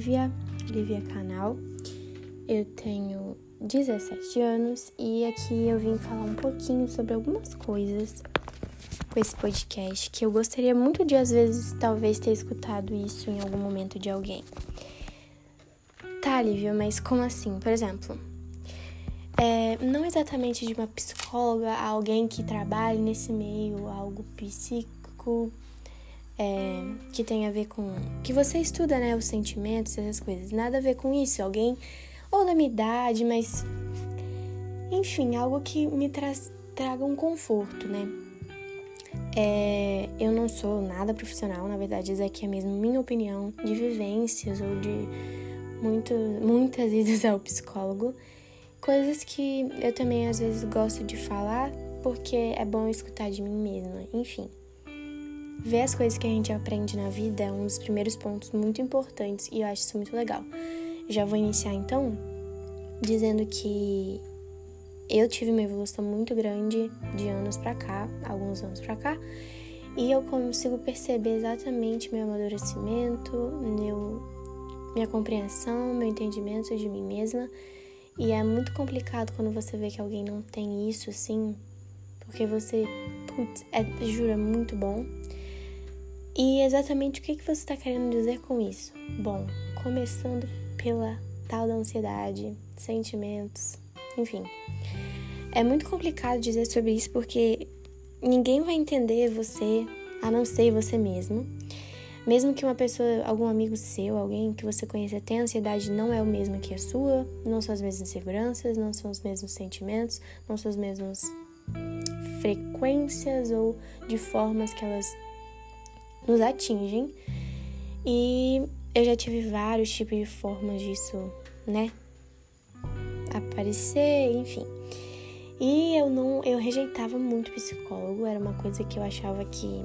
Lívia, Lívia Canal. Eu tenho 17 anos e aqui eu vim falar um pouquinho sobre algumas coisas com esse podcast que eu gostaria muito de, às vezes, talvez ter escutado isso em algum momento de alguém. Tá, Lívia, mas como assim? Por exemplo, é, não exatamente de uma psicóloga, alguém que trabalhe nesse meio, algo psíquico, é, que tem a ver com. que você estuda, né? Os sentimentos, essas coisas. Nada a ver com isso. Alguém, ou da minha idade, mas. Enfim, algo que me traz, traga um conforto, né? É, eu não sou nada profissional, na verdade, isso aqui é mesmo minha opinião de vivências ou de muito, muitas idas ao psicólogo. Coisas que eu também às vezes gosto de falar porque é bom escutar de mim mesma. Enfim. Ver as coisas que a gente aprende na vida é um dos primeiros pontos muito importantes e eu acho isso muito legal. Já vou iniciar então dizendo que eu tive uma evolução muito grande de anos para cá, alguns anos para cá, e eu consigo perceber exatamente meu amadurecimento, meu, minha compreensão, meu entendimento de mim mesma. E é muito complicado quando você vê que alguém não tem isso assim, porque você, putz, é, jura, muito bom. E exatamente o que, que você está querendo dizer com isso? Bom, começando pela tal da ansiedade, sentimentos, enfim. É muito complicado dizer sobre isso porque ninguém vai entender você a não ser você mesmo. Mesmo que uma pessoa, algum amigo seu, alguém que você conheça tenha ansiedade, não é o mesmo que a sua, não são as mesmas inseguranças, não são os mesmos sentimentos, não são as mesmas frequências ou de formas que elas nos atingem. E eu já tive vários tipos de formas disso, né? Aparecer, enfim. E eu não, eu rejeitava muito psicólogo, era uma coisa que eu achava que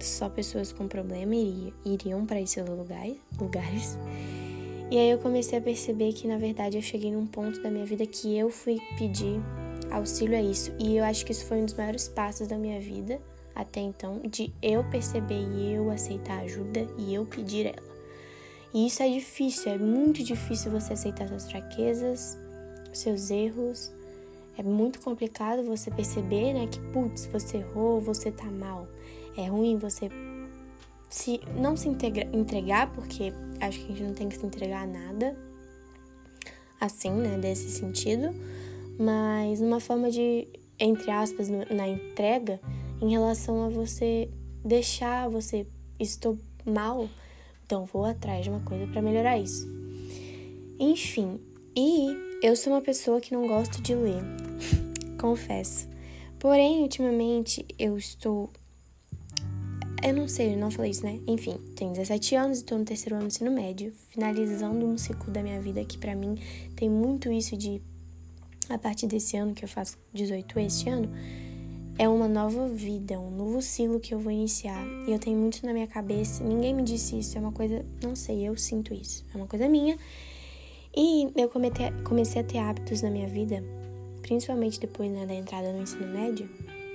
só pessoas com problema iriam, iriam para esses lugares, lugares. E aí eu comecei a perceber que na verdade eu cheguei num ponto da minha vida que eu fui pedir auxílio a isso. E eu acho que isso foi um dos maiores passos da minha vida até então, de eu perceber e eu aceitar ajuda e eu pedir ela. E isso é difícil, é muito difícil você aceitar suas fraquezas, seus erros. É muito complicado você perceber, né, que putz, você errou, você tá mal. É ruim você se não se integra, entregar, porque acho que a gente não tem que se entregar a nada assim, né, desse sentido, mas numa forma de entre aspas na entrega, em relação a você deixar você estou mal, então vou atrás de uma coisa para melhorar isso. Enfim, e eu sou uma pessoa que não gosto de ler, confesso. Porém, ultimamente eu estou eu não sei, eu não falei isso, né? Enfim, tenho 17 anos e no terceiro ano do ensino médio, finalizando um ciclo da minha vida que para mim tem muito isso de a partir desse ano que eu faço 18 este ano, é uma nova vida, um novo ciclo que eu vou iniciar. E eu tenho muito na minha cabeça. Ninguém me disse isso, é uma coisa, não sei, eu sinto isso. É uma coisa minha. E eu comecei, a ter hábitos na minha vida, principalmente depois né, da entrada no ensino médio,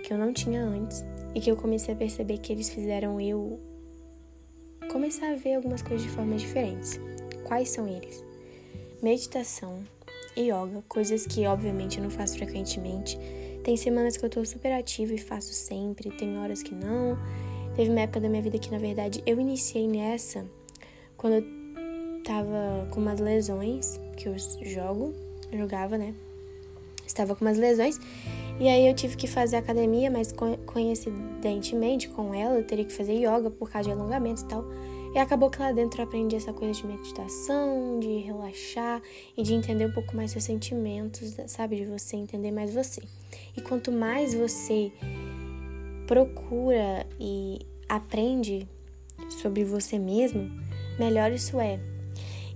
que eu não tinha antes. E que eu comecei a perceber que eles fizeram eu começar a ver algumas coisas de formas diferentes. Quais são eles? Meditação, yoga, coisas que obviamente eu não faço frequentemente tem semanas que eu tô super ativa e faço sempre, tem horas que não. Teve uma época da minha vida que, na verdade, eu iniciei nessa quando eu tava com umas lesões que eu jogo, jogava, né? Estava com umas lesões e aí eu tive que fazer academia, mas coincidentemente com ela eu teria que fazer yoga por causa de alongamento e tal. E acabou que lá dentro eu aprendi essa coisa de meditação, de relaxar e de entender um pouco mais seus sentimentos, sabe? De você entender mais você. E quanto mais você procura e aprende sobre você mesmo, melhor isso é.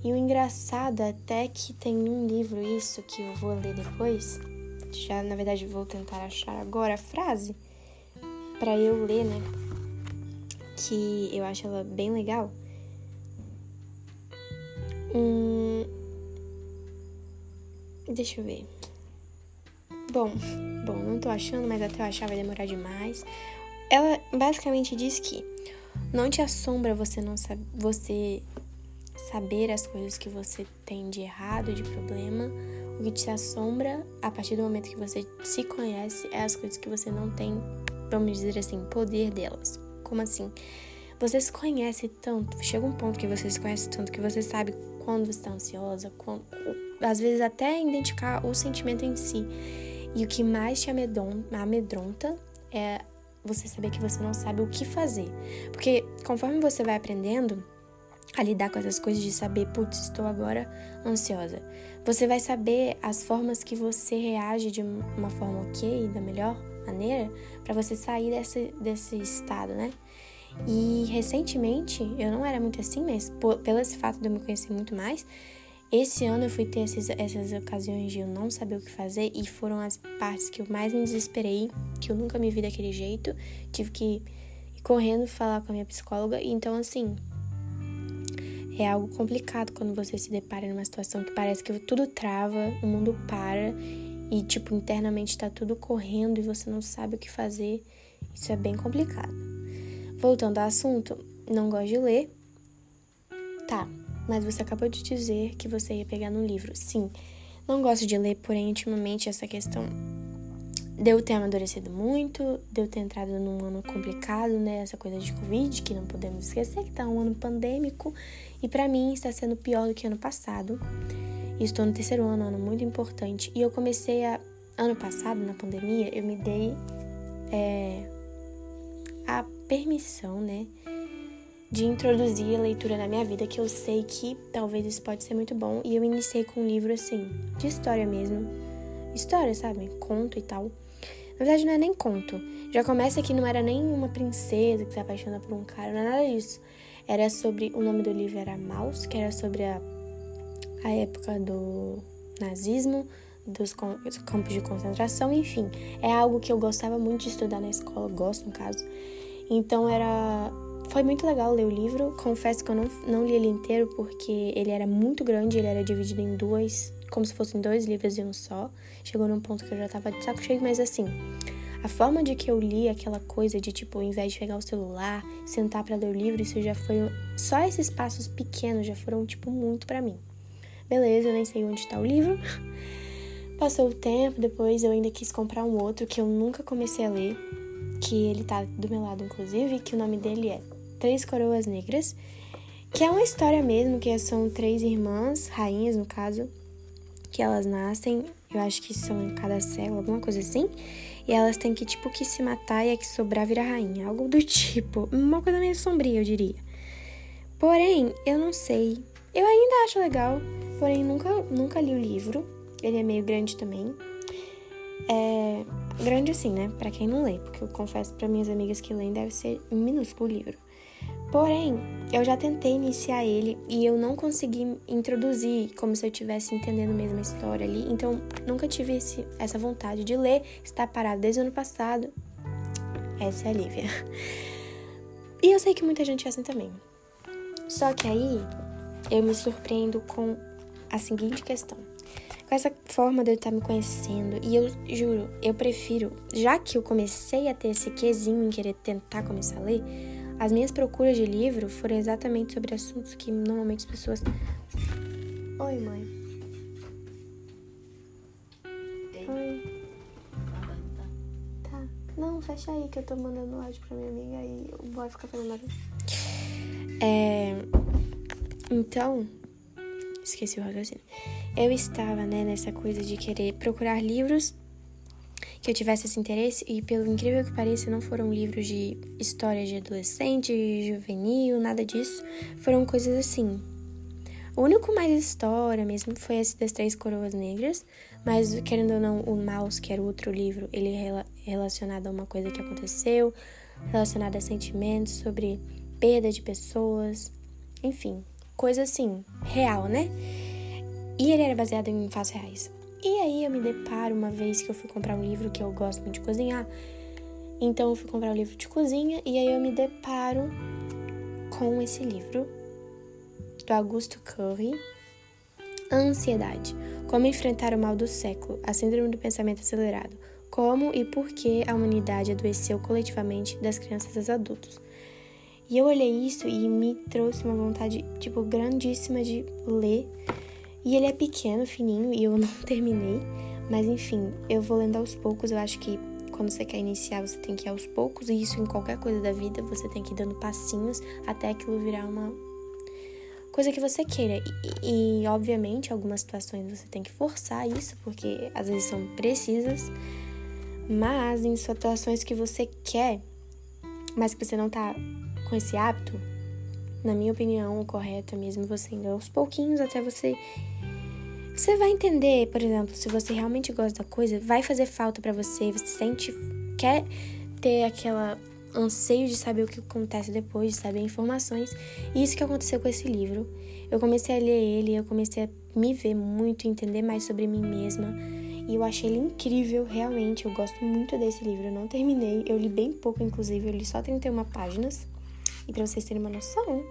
E o engraçado é até que tem um livro isso que eu vou ler depois. Já na verdade vou tentar achar agora a frase para eu ler, né? Que eu acho ela bem legal. Hum, deixa eu ver. Bom, bom, não tô achando, mas até eu achar vai demorar demais. Ela basicamente diz que não te assombra você não você saber as coisas que você tem de errado, de problema, o que te assombra a partir do momento que você se conhece é as coisas que você não tem, vamos dizer assim, poder delas. Como assim? Você se conhece tanto, chega um ponto que você se conhece tanto que você sabe quando você está ansiosa, quando, às vezes até identificar o sentimento em si. E o que mais te amedronta é você saber que você não sabe o que fazer. Porque conforme você vai aprendendo a lidar com essas coisas de saber, putz, estou agora ansiosa, você vai saber as formas que você reage de uma forma ok, da melhor maneira, para você sair desse, desse estado, né? E recentemente, eu não era muito assim, mas por, pelo esse fato de eu me conhecer muito mais, esse ano eu fui ter essas, essas ocasiões de eu não saber o que fazer e foram as partes que eu mais me desesperei, que eu nunca me vi daquele jeito. Tive que ir correndo falar com a minha psicóloga. Então, assim, é algo complicado quando você se depara numa situação que parece que tudo trava, o mundo para e, tipo, internamente tá tudo correndo e você não sabe o que fazer. Isso é bem complicado. Voltando ao assunto, não gosto de ler. Tá, mas você acabou de dizer que você ia pegar no livro. Sim, não gosto de ler, porém, ultimamente essa questão deu ter amadurecido muito, deu ter entrado num ano complicado, né? Essa coisa de Covid, que não podemos esquecer, que tá um ano pandêmico, e para mim está sendo pior do que ano passado. Estou no terceiro ano, um ano muito importante. E eu comecei a. Ano passado, na pandemia, eu me dei é, a permissão, né? de introduzir a leitura na minha vida, que eu sei que talvez isso pode ser muito bom. E eu iniciei com um livro assim, de história mesmo. História, sabe? Conto e tal. Na verdade, não é nem conto. Já começa que não era nem uma princesa que se apaixona por um cara, não é nada disso. Era sobre. O nome do livro era Maus, que era sobre a, a época do nazismo, dos campos de concentração, enfim. É algo que eu gostava muito de estudar na escola, gosto no caso. Então era foi muito legal ler o livro. Confesso que eu não, não li ele inteiro porque ele era muito grande, ele era dividido em duas, como se fossem dois livros em um só. Chegou num ponto que eu já tava de saco cheio, mas assim, a forma de que eu li aquela coisa de tipo, ao invés de pegar o celular, sentar para ler o livro, isso já foi. Só esses passos pequenos já foram, tipo, muito para mim. Beleza, eu nem sei onde tá o livro. Passou o tempo, depois eu ainda quis comprar um outro que eu nunca comecei a ler, que ele tá do meu lado, inclusive, que o nome dele é Três Coroas Negras, que é uma história mesmo, que são três irmãs, rainhas no caso, que elas nascem, eu acho que são em cada século, alguma coisa assim, e elas têm que, tipo, que se matar e a que sobrar vira rainha, algo do tipo, uma coisa meio sombria, eu diria. Porém, eu não sei, eu ainda acho legal, porém nunca, nunca li o livro, ele é meio grande também. É grande assim, né? Para quem não lê, porque eu confesso para minhas amigas que leem deve ser um minúsculo livro. Porém, eu já tentei iniciar ele e eu não consegui introduzir como se eu estivesse entendendo mesmo a história ali. Então, nunca tive esse, essa vontade de ler. Está parado desde o ano passado. Essa é a Lívia. E eu sei que muita gente é assim também. Só que aí eu me surpreendo com a seguinte questão. Com essa forma de eu estar me conhecendo, e eu juro, eu prefiro, já que eu comecei a ter esse quesinho em querer tentar começar a ler, as minhas procuras de livro foram exatamente sobre assuntos que normalmente as pessoas. Oi, mãe. Oi. Tá. Não, fecha aí que eu tô mandando áudio pra minha amiga e o boy fica fazendo barulho. É. Então. Esqueci o raciocínio. Eu estava, né, nessa coisa de querer procurar livros que eu tivesse esse interesse e, pelo incrível que pareça, não foram livros de história de adolescente, juvenil, nada disso. Foram coisas assim. O único mais história mesmo foi esse das Três Coroas Negras, mas querendo ou não, o Maus, que era outro livro, ele é relacionado a uma coisa que aconteceu, relacionado a sentimentos, sobre perda de pessoas, enfim, coisa assim, real, né? E ele era baseado em fatos reais. E aí eu me deparo uma vez que eu fui comprar um livro que eu gosto muito de cozinhar. Então eu fui comprar um livro de cozinha e aí eu me deparo com esse livro do Augusto Curry, Ansiedade. Como enfrentar o mal do século, a síndrome do pensamento acelerado. Como e por que a humanidade adoeceu coletivamente das crianças aos adultos. E eu olhei isso e me trouxe uma vontade, tipo, grandíssima de ler. E ele é pequeno, fininho, e eu não terminei. Mas enfim, eu vou lendo aos poucos. Eu acho que quando você quer iniciar, você tem que ir aos poucos. E isso em qualquer coisa da vida, você tem que ir dando passinhos até aquilo virar uma coisa que você queira. E, e obviamente, algumas situações você tem que forçar isso, porque às vezes são precisas. Mas em situações que você quer, mas que você não tá com esse hábito, na minha opinião, o correto é mesmo você indo aos pouquinhos até você. Você vai entender, por exemplo, se você realmente gosta da coisa, vai fazer falta para você, você sente. quer ter aquela anseio de saber o que acontece depois, de saber informações. E isso que aconteceu com esse livro. Eu comecei a ler ele, eu comecei a me ver muito, entender mais sobre mim mesma. E eu achei ele incrível, realmente. Eu gosto muito desse livro. Eu não terminei, eu li bem pouco, inclusive. Eu li só 31 páginas. E pra vocês terem uma noção,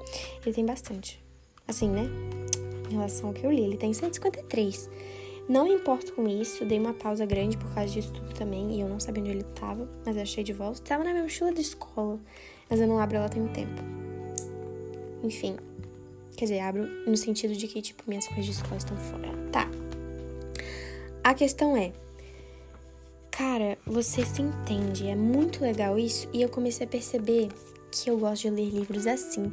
ele tem bastante. Assim, né? Em relação ao que eu li, ele tem 153. Não importo com isso, dei uma pausa grande por causa disso tudo também, e eu não sabia onde ele tava, mas achei de volta. Tava na minha mochila de escola, mas eu não abro ela tem um tempo. Enfim, quer dizer, abro no sentido de que, tipo, minhas coisas de escola estão fora. Tá. A questão é, cara, você se entende, é muito legal isso, e eu comecei a perceber que eu gosto de ler livros assim.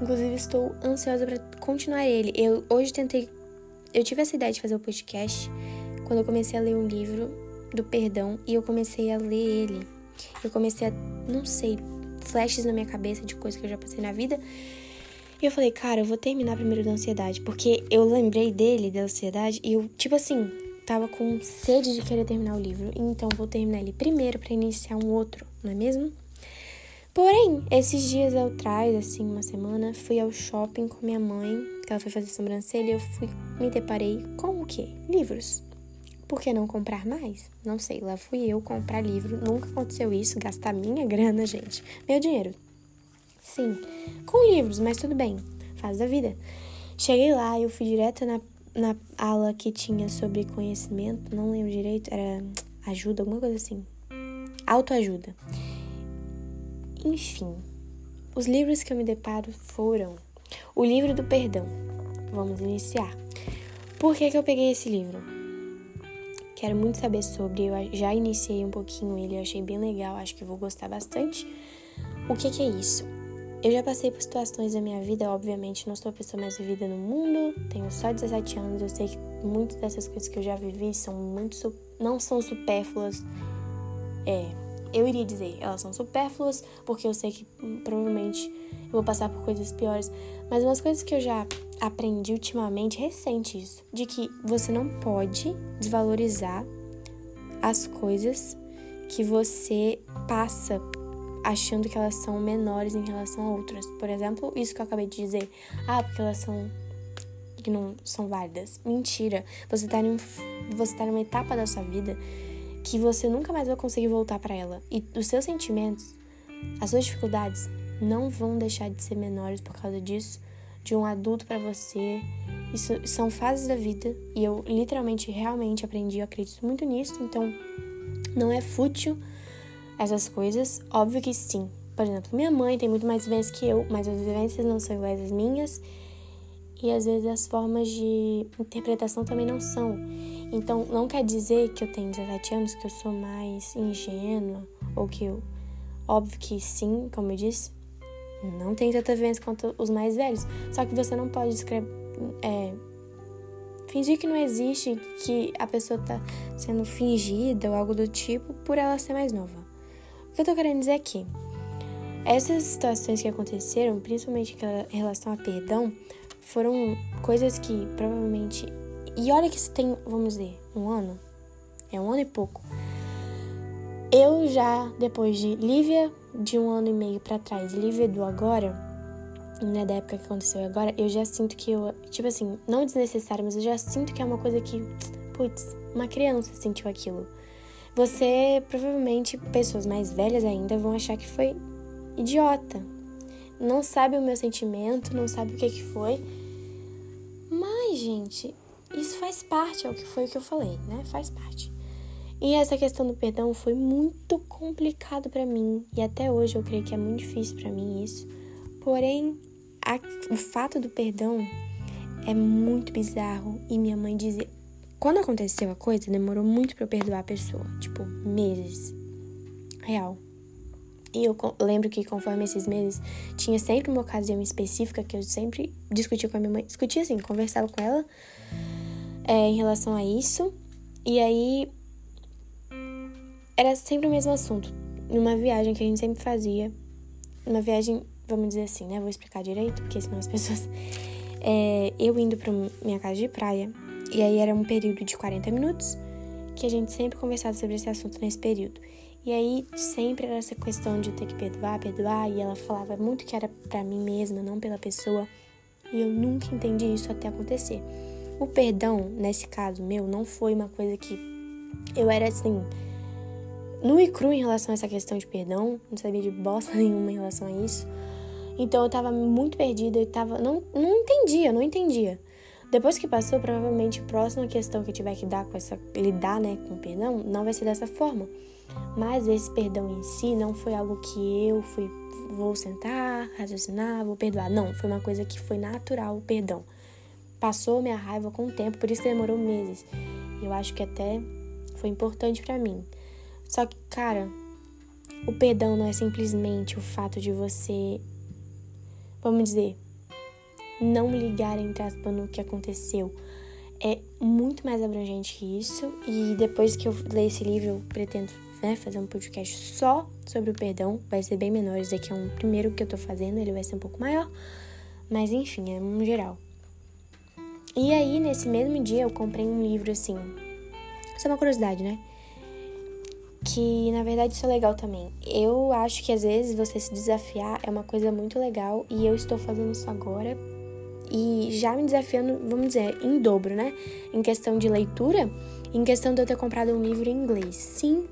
Inclusive, estou ansiosa para continuar ele. Eu hoje tentei. Eu tive essa ideia de fazer o podcast quando eu comecei a ler um livro do perdão e eu comecei a ler ele. Eu comecei a, não sei, flashes na minha cabeça de coisas que eu já passei na vida. E eu falei, cara, eu vou terminar primeiro da ansiedade, porque eu lembrei dele, da ansiedade, e eu, tipo assim, tava com sede de querer terminar o livro. Então, vou terminar ele primeiro para iniciar um outro, não é mesmo? Porém, esses dias atrás, assim, uma semana, fui ao shopping com minha mãe, que ela foi fazer sobrancelha, e eu fui, me deparei com o quê? Livros. Por que não comprar mais? Não sei, lá fui eu comprar livro. Nunca aconteceu isso, gastar minha grana, gente. Meu dinheiro. Sim, com livros, mas tudo bem, faz a vida. Cheguei lá, eu fui direto na, na aula que tinha sobre conhecimento, não lembro direito, era ajuda, alguma coisa assim. Autoajuda. Enfim, os livros que eu me deparo foram o livro do perdão. Vamos iniciar. Por que, que eu peguei esse livro? Quero muito saber sobre, eu já iniciei um pouquinho ele, eu achei bem legal, acho que vou gostar bastante. O que, que é isso? Eu já passei por situações da minha vida, obviamente não sou a pessoa mais vivida no mundo, tenho só 17 anos, eu sei que muitas dessas coisas que eu já vivi são muito não são supérfluas. É, eu iria dizer, elas são supérfluas, porque eu sei que hum, provavelmente eu vou passar por coisas piores. Mas umas coisas que eu já aprendi ultimamente, recente isso, de que você não pode desvalorizar as coisas que você passa achando que elas são menores em relação a outras. Por exemplo, isso que eu acabei de dizer. Ah, porque elas são que não são válidas. Mentira. Você tá, em você tá numa etapa da sua vida que você nunca mais vai conseguir voltar para ela. E os seus sentimentos, as suas dificuldades não vão deixar de ser menores por causa disso, de um adulto para você. Isso são fases da vida e eu literalmente realmente aprendi, eu acredito muito nisso, então não é fútil essas coisas, óbvio que sim. Por exemplo, minha mãe tem muito mais vivências que eu, mas as vivências não são iguais às minhas. E às vezes as formas de interpretação também não são. Então, não quer dizer que eu tenho 17 anos, que eu sou mais ingênua, ou que eu. Óbvio que sim, como eu disse, não tem tanta vivência quanto os mais velhos. Só que você não pode. É, fingir que não existe, que a pessoa tá sendo fingida ou algo do tipo por ela ser mais nova. O que eu tô querendo dizer aqui? Essas situações que aconteceram, principalmente em relação a perdão, foram coisas que provavelmente e olha que isso tem, vamos dizer, um ano. É um ano e pouco. Eu já, depois de Lívia, de um ano e meio para trás, Lívia do agora, né, da época que aconteceu agora, eu já sinto que eu, tipo assim, não desnecessário, mas eu já sinto que é uma coisa que, putz, uma criança sentiu aquilo. Você, provavelmente, pessoas mais velhas ainda vão achar que foi idiota. Não sabe o meu sentimento, não sabe o que que foi. Mas, gente, isso faz parte, é o que foi o que eu falei, né? Faz parte. E essa questão do perdão foi muito complicado para mim e até hoje eu creio que é muito difícil para mim isso, Porém, a, o fato do perdão é muito bizarro e minha mãe dizia. Quando aconteceu a coisa, demorou muito para eu perdoar a pessoa, tipo, meses. Real. E eu lembro que conforme esses meses, tinha sempre uma ocasião específica que eu sempre discutia com a minha mãe. Discutia assim, conversava com ela é, em relação a isso. E aí era sempre o mesmo assunto. Numa viagem que a gente sempre fazia. Uma viagem, vamos dizer assim, né? Vou explicar direito, porque senão as pessoas. É, eu indo pra minha casa de praia. E aí era um período de 40 minutos que a gente sempre conversava sobre esse assunto nesse período. E aí sempre era essa questão de ter que perdoar, perdoar, e ela falava muito que era para mim mesma, não pela pessoa. E eu nunca entendi isso até acontecer. O perdão, nesse caso meu, não foi uma coisa que eu era assim, nu e cru em relação a essa questão de perdão, não sabia de bosta nenhuma em relação a isso. Então eu tava muito perdida, eu tava. Não, não entendia, não entendia. Depois que passou, provavelmente a próxima questão que eu tiver que dar com essa. lidar, né, com o perdão, não vai ser dessa forma. Mas esse perdão em si não foi algo que eu fui. Vou sentar, raciocinar, vou perdoar. Não, foi uma coisa que foi natural o perdão. Passou minha raiva com o tempo, por isso que demorou meses. Eu acho que até foi importante para mim. Só que, cara, o perdão não é simplesmente o fato de você, vamos dizer, não ligar entre aspas no que aconteceu. É muito mais abrangente que isso. E depois que eu ler esse livro, eu pretendo né, fazer um podcast só sobre o perdão. Vai ser bem menor. Esse aqui é um primeiro que eu tô fazendo, ele vai ser um pouco maior. Mas enfim, é um geral. E aí, nesse mesmo dia, eu comprei um livro assim. Isso é uma curiosidade, né? que na verdade isso é legal também. Eu acho que às vezes você se desafiar é uma coisa muito legal e eu estou fazendo isso agora e já me desafiando, vamos dizer, em dobro, né? Em questão de leitura, em questão de eu ter comprado um livro em inglês. Sim,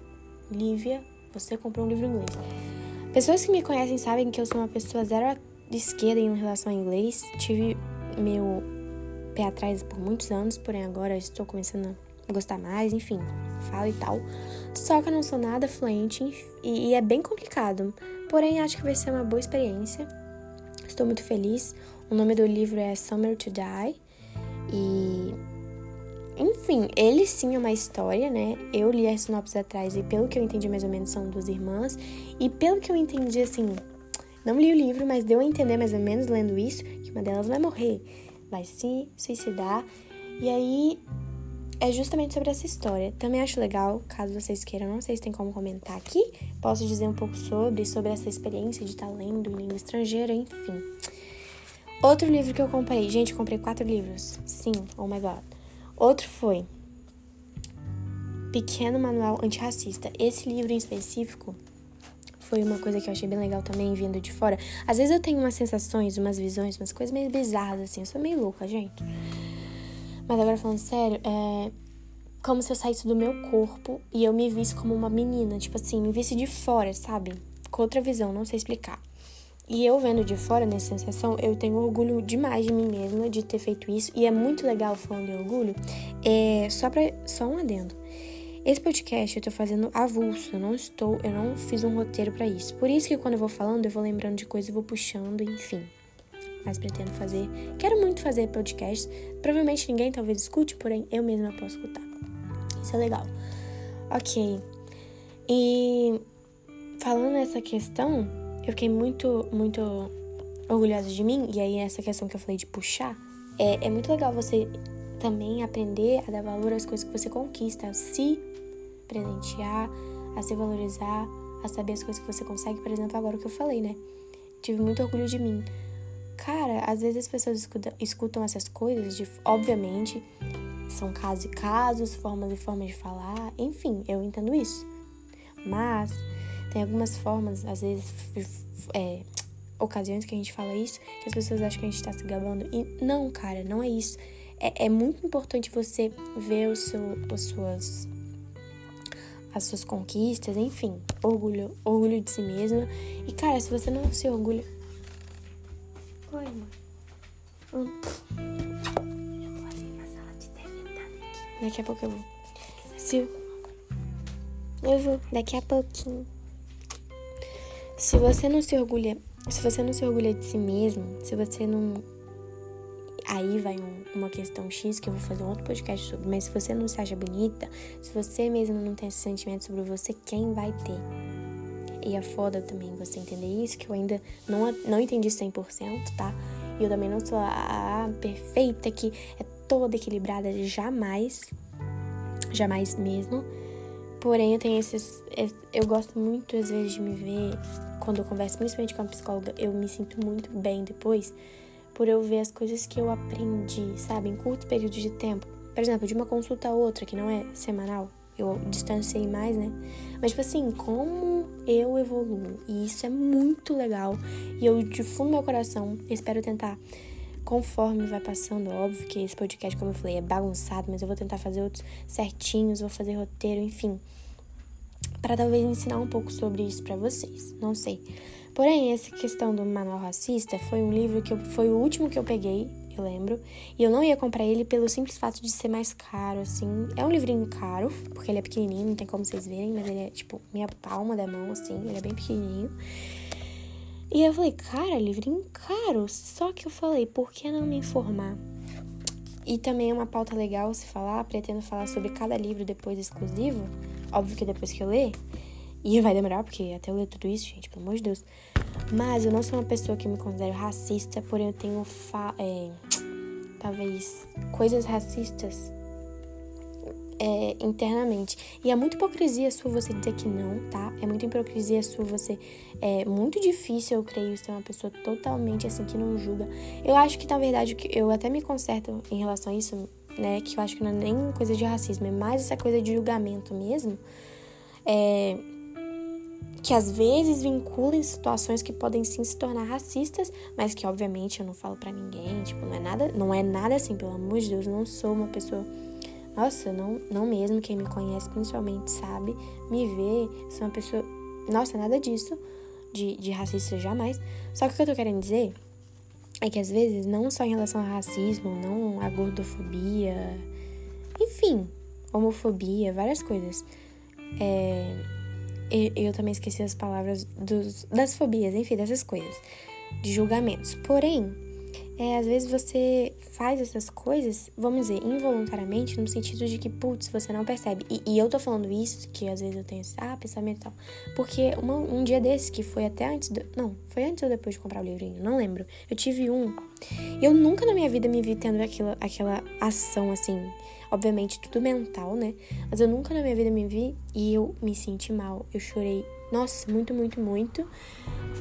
Lívia, você comprou um livro em inglês. Pessoas que me conhecem sabem que eu sou uma pessoa zero de esquerda em relação ao inglês. Tive meu pé atrás por muitos anos, porém agora estou começando a gostar mais, enfim, falo e tal. Só que eu não sou nada fluente e, e é bem complicado. Porém, acho que vai ser uma boa experiência. Estou muito feliz. O nome do livro é Summer to Die. E. Enfim, ele sim é uma história, né? Eu li a sinopse atrás e, pelo que eu entendi, mais ou menos são duas irmãs. E pelo que eu entendi, assim. Não li o livro, mas deu a entender mais ou menos lendo isso que uma delas vai morrer, vai se suicidar. E aí é justamente sobre essa história. Também acho legal, caso vocês queiram, não sei se tem como comentar aqui, posso dizer um pouco sobre, sobre essa experiência de estar lendo em língua estrangeira, enfim. Outro livro que eu comprei, gente, comprei quatro livros. Sim, oh my god. Outro foi Pequeno Manual Antirracista. Esse livro em específico foi uma coisa que eu achei bem legal também, vindo de fora. Às vezes eu tenho umas sensações, umas visões, umas coisas meio bizarras, assim. Eu sou meio louca, gente. Mas agora falando sério, é como se eu saísse do meu corpo e eu me visse como uma menina, tipo assim, me visse de fora, sabe? Com outra visão, não sei explicar. E eu vendo de fora nessa sensação, eu tenho orgulho demais de mim mesma de ter feito isso. E é muito legal falando de orgulho. É, só, pra, só um adendo. Esse podcast eu tô fazendo avulso, eu não estou, eu não fiz um roteiro para isso. Por isso que quando eu vou falando, eu vou lembrando de coisas e vou puxando, enfim mas pretendo fazer. Quero muito fazer podcasts. Provavelmente ninguém talvez escute, porém eu mesma posso escutar. Isso é legal. Ok. E falando nessa questão, eu fiquei muito, muito orgulhosa de mim. E aí, essa questão que eu falei de puxar, é, é muito legal você também aprender a dar valor às coisas que você conquista, se presentear, a se valorizar, a saber as coisas que você consegue. Por exemplo, agora o que eu falei, né? Tive muito orgulho de mim. Cara, às vezes as pessoas escutam, escutam essas coisas, de, obviamente, são casos e casos, formas e formas de falar, enfim, eu entendo isso. Mas tem algumas formas, às vezes, é, ocasiões que a gente fala isso, que as pessoas acham que a gente tá se gabando. E não, cara, não é isso. É, é muito importante você ver o seu, as suas as suas conquistas, enfim, orgulho, orgulho de si mesma. E cara, se você não se orgulha, Oi, mãe. Hum. Daqui a pouco eu vou. Se... Eu vou, daqui a pouquinho. Se você não se orgulha se você não se orgulha de si mesmo, se você não. Aí vai um, uma questão X que eu vou fazer um outro podcast sobre, mas se você não se acha bonita, se você mesmo não tem esse sentimento sobre você, quem vai ter? E é foda também você entender isso, que eu ainda não, não entendi 100%, tá? E eu também não sou a, a perfeita que é toda equilibrada, jamais. Jamais mesmo. Porém, eu tenho esses. Eu gosto muito, às vezes, de me ver. Quando eu converso principalmente com a psicóloga, eu me sinto muito bem depois. Por eu ver as coisas que eu aprendi, sabe? Em curto período de tempo. Por exemplo, de uma consulta a outra, que não é semanal. Eu distanciei mais, né? Mas, tipo assim, como eu evoluo. E isso é muito legal. E eu, de fundo do meu coração, espero tentar conforme vai passando, óbvio que esse podcast, como eu falei, é bagunçado, mas eu vou tentar fazer outros certinhos, vou fazer roteiro, enfim, para talvez ensinar um pouco sobre isso para vocês. Não sei. Porém, essa questão do manual racista foi um livro que eu, foi o último que eu peguei, eu lembro, e eu não ia comprar ele pelo simples fato de ser mais caro, assim. É um livrinho caro, porque ele é pequenininho, não tem como vocês verem, mas ele é tipo minha palma da mão, assim, ele é bem pequenininho. E eu falei, cara, livrinho caro. Só que eu falei, por que não me informar? E também é uma pauta legal se falar, pretendo falar sobre cada livro depois exclusivo. Óbvio que depois que eu ler. E vai demorar, porque até eu ler tudo isso, gente, pelo amor de Deus. Mas eu não sou uma pessoa que me considero racista, porém eu tenho, é, talvez, coisas racistas é, internamente. E é muita hipocrisia sua você dizer que não, tá? É muita hipocrisia sua você. É muito difícil, eu creio, ser uma pessoa totalmente assim que não julga. Eu acho que, na verdade, eu até me conserto em relação a isso, né? Que eu acho que não é nem coisa de racismo, é mais essa coisa de julgamento mesmo. É, que às vezes vincula em situações que podem sim se tornar racistas, mas que obviamente eu não falo para ninguém, tipo, não é nada, não é nada assim, pelo amor de Deus, eu não sou uma pessoa nossa, não, não mesmo, quem me conhece principalmente sabe, me vê, sou uma pessoa. Nossa, nada disso, de, de racista jamais. Só que o que eu tô querendo dizer é que às vezes, não só em relação ao racismo, não a gordofobia, enfim, homofobia, várias coisas. É, eu, eu também esqueci as palavras dos, das fobias, enfim, dessas coisas, de julgamentos. Porém, é, às vezes você faz essas coisas, vamos dizer, involuntariamente, no sentido de que, putz, você não percebe. E, e eu tô falando isso, que às vezes eu tenho esse, ah, pensamento e tal. Porque uma, um dia desse, que foi até antes do. Não, foi antes ou depois de comprar o livrinho, não lembro. Eu tive um. Eu nunca na minha vida me vi tendo aquela, aquela ação assim. Obviamente, tudo mental, né? Mas eu nunca na minha vida me vi e eu me senti mal. Eu chorei nossa, muito, muito, muito.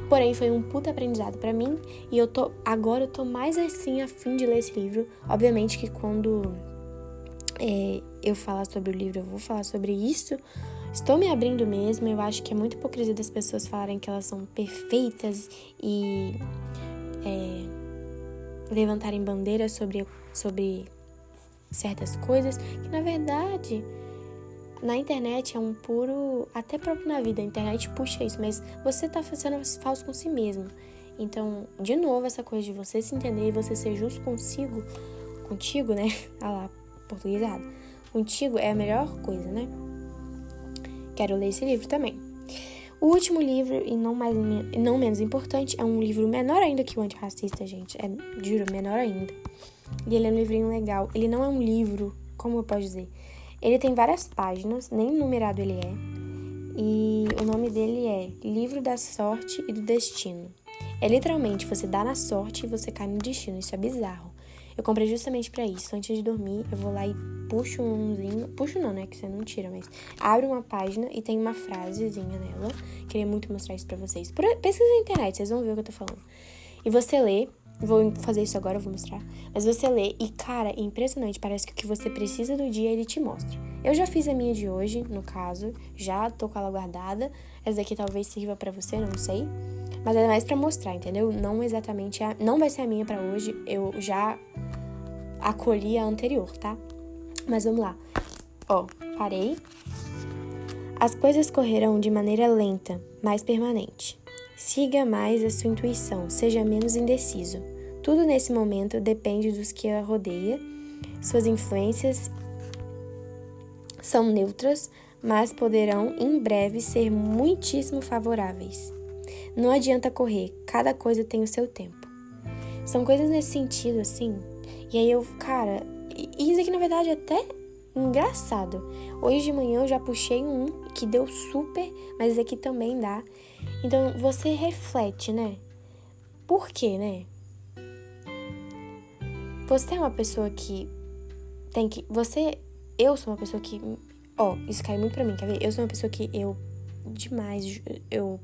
Porém, foi um puta aprendizado para mim. E eu tô. Agora eu tô mais assim a fim de ler esse livro. Obviamente que quando é, eu falar sobre o livro, eu vou falar sobre isso. Estou me abrindo mesmo. Eu acho que é muito hipocrisia das pessoas falarem que elas são perfeitas e é, levantarem bandeiras sobre, sobre certas coisas que na verdade na internet é um puro. Até próprio na vida, a internet puxa isso, mas você tá fazendo falso com si mesmo. Então, de novo, essa coisa de você se entender e você ser justo consigo, contigo, né? Ah lá, portuguesado. Contigo é a melhor coisa, né? Quero ler esse livro também. O último livro, e não, mais, não menos importante, é um livro menor ainda que o Antirracista, gente. É, juro, menor ainda. E ele é um livrinho legal. Ele não é um livro, como eu posso dizer? Ele tem várias páginas, nem numerado ele é. E o nome dele é Livro da Sorte e do Destino. É literalmente você dá na sorte e você cai no destino. Isso é bizarro. Eu comprei justamente para isso. Antes de dormir, eu vou lá e puxo umzinho. Puxo não, né? Que você não tira, mas abre uma página e tem uma frasezinha nela. Queria muito mostrar isso pra vocês. Pesquisa na internet, vocês vão ver o que eu tô falando. E você lê Vou fazer isso agora, vou mostrar. Mas você lê e, cara, é impressionante. Parece que o que você precisa do dia ele te mostra. Eu já fiz a minha de hoje, no caso. Já tô com ela guardada. Essa daqui talvez sirva para você, não sei. Mas é mais para mostrar, entendeu? Não exatamente a. Não vai ser a minha para hoje. Eu já acolhi a anterior, tá? Mas vamos lá. Ó, parei. As coisas correrão de maneira lenta, mas permanente. Siga mais a sua intuição, seja menos indeciso. Tudo nesse momento depende dos que a rodeia. Suas influências são neutras, mas poderão em breve ser muitíssimo favoráveis. Não adianta correr, cada coisa tem o seu tempo. São coisas nesse sentido, assim. E aí eu, cara, isso aqui na verdade até engraçado. Hoje de manhã eu já puxei um que deu super, mas aqui também dá. Então você reflete, né? Por quê, né? Você é uma pessoa que tem que. Você. Eu sou uma pessoa que. Ó, oh, isso cai muito pra mim, quer ver? Eu sou uma pessoa que eu. Demais. Eu.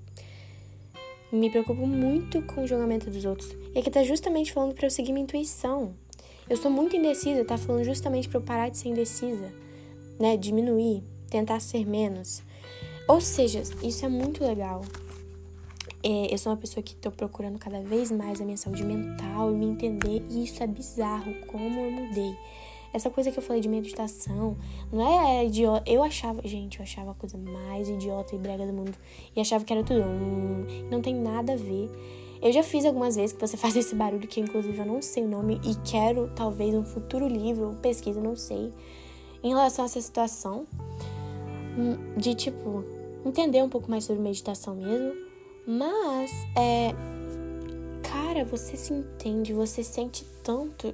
Me preocupo muito com o julgamento dos outros. E aqui tá justamente falando para eu seguir minha intuição. Eu sou muito indecisa, tá falando justamente para eu parar de ser indecisa, né? Diminuir, tentar ser menos. Ou seja, isso é muito legal. É, eu sou uma pessoa que estou procurando cada vez mais a minha saúde mental e me entender, e isso é bizarro, como eu mudei. Essa coisa que eu falei de meditação, não é idiota. Eu achava, gente, eu achava a coisa mais idiota e brega do mundo. E achava que era tudo. Hum, não tem nada a ver. Eu já fiz algumas vezes que você faz esse barulho, que inclusive eu não sei o nome, e quero talvez um futuro livro, pesquisa, não sei, em relação a essa situação. Hum, de tipo, entender um pouco mais sobre meditação mesmo mas, é. Cara, você se entende, você sente tanto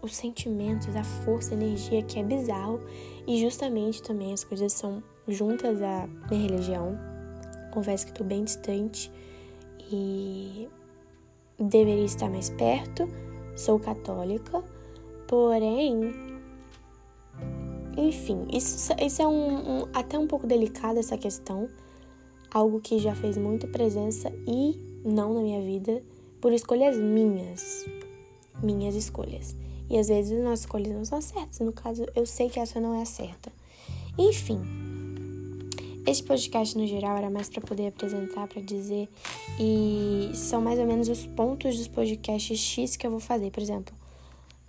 os sentimentos, a força, a energia que é bizarro. E justamente também as coisas são juntas à minha religião. Confesso que estou bem distante e deveria estar mais perto. Sou católica, porém, enfim, isso, isso é um, um, até um pouco delicado essa questão algo que já fez muita presença e não na minha vida por escolhas minhas, minhas escolhas. E às vezes as nossas escolhas não são certas, no caso eu sei que essa não é a certa. Enfim, este podcast no geral era mais para poder apresentar, para dizer, e são mais ou menos os pontos dos podcasts X que eu vou fazer. Por exemplo,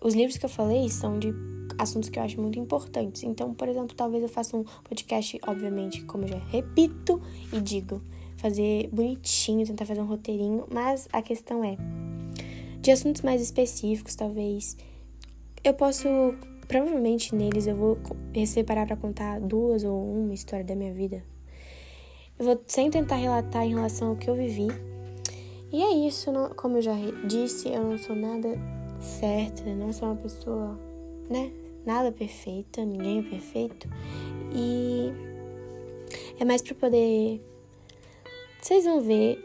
os livros que eu falei são de assuntos que eu acho muito importantes. Então, por exemplo, talvez eu faça um podcast, obviamente, como eu já repito e digo, fazer bonitinho, tentar fazer um roteirinho, mas a questão é de assuntos mais específicos, talvez eu posso provavelmente neles eu vou separar para contar duas ou uma história da minha vida. Eu vou sem tentar relatar em relação ao que eu vivi. E é isso, não, como eu já disse, eu não sou nada certa, não sou uma pessoa, né, nada perfeita, ninguém é perfeito. E é mais para poder. Vocês vão ver.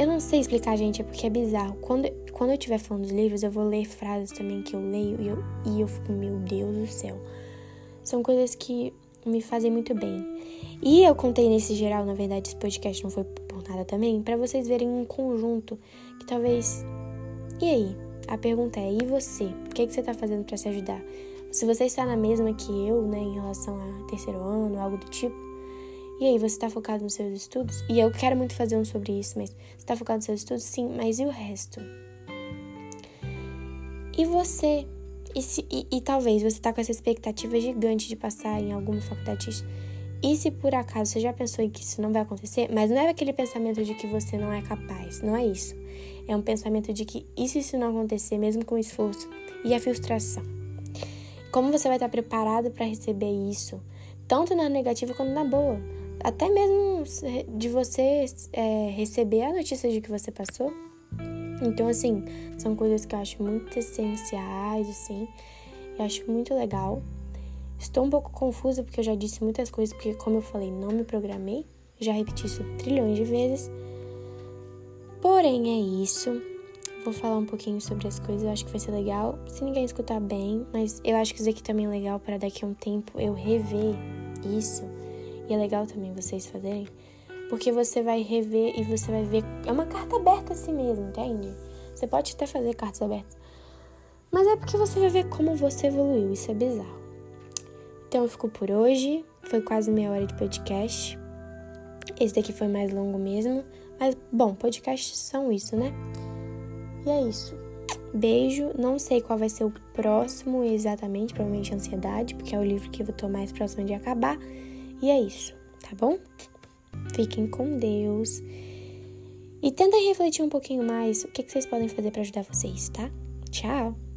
Eu não sei explicar, gente, é porque é bizarro. Quando, quando eu estiver falando dos livros, eu vou ler frases também que eu leio e eu, e eu fico, meu Deus do céu. São coisas que me fazem muito bem. E eu contei nesse geral, na verdade, esse podcast não foi por nada também, para vocês verem um conjunto que talvez. E aí? A pergunta é: e você? O que, é que você tá fazendo para se ajudar? Se você está na mesma que eu, né, em relação a terceiro ano, algo do tipo, e aí, você está focado nos seus estudos? E eu quero muito fazer um sobre isso, mas você está focado nos seus estudos? Sim, mas e o resto? E você? E, se, e, e talvez você está com essa expectativa gigante de passar em alguma faculdade. E se por acaso você já pensou em que isso não vai acontecer, mas não é aquele pensamento de que você não é capaz, não é isso. É um pensamento de que e se isso não acontecer, mesmo com esforço, e a frustração? Como você vai estar preparado para receber isso, tanto na negativa quanto na boa? Até mesmo de você é, receber a notícia de que você passou. Então, assim, são coisas que eu acho muito essenciais, assim, eu acho muito legal. Estou um pouco confusa porque eu já disse muitas coisas, porque, como eu falei, não me programei. Já repeti isso trilhões de vezes. Porém, é isso. Vou falar um pouquinho sobre as coisas, eu acho que vai ser legal. Se ninguém escutar bem, mas eu acho que isso aqui também é legal para daqui a um tempo eu rever isso. E é legal também vocês fazerem, porque você vai rever e você vai ver. É uma carta aberta assim mesmo, entende? Você pode até fazer cartas abertas, mas é porque você vai ver como você evoluiu. Isso é bizarro. Então eu fico por hoje. Foi quase meia hora de podcast. Esse daqui foi mais longo mesmo. Mas, bom, podcasts são isso, né? E é isso. Beijo. Não sei qual vai ser o próximo exatamente, provavelmente ansiedade, porque é o livro que eu tô mais próximo de acabar. E é isso, tá bom? Fiquem com Deus. E tentem refletir um pouquinho mais o que, vocês podem fazer para ajudar vocês, tá? Tchau!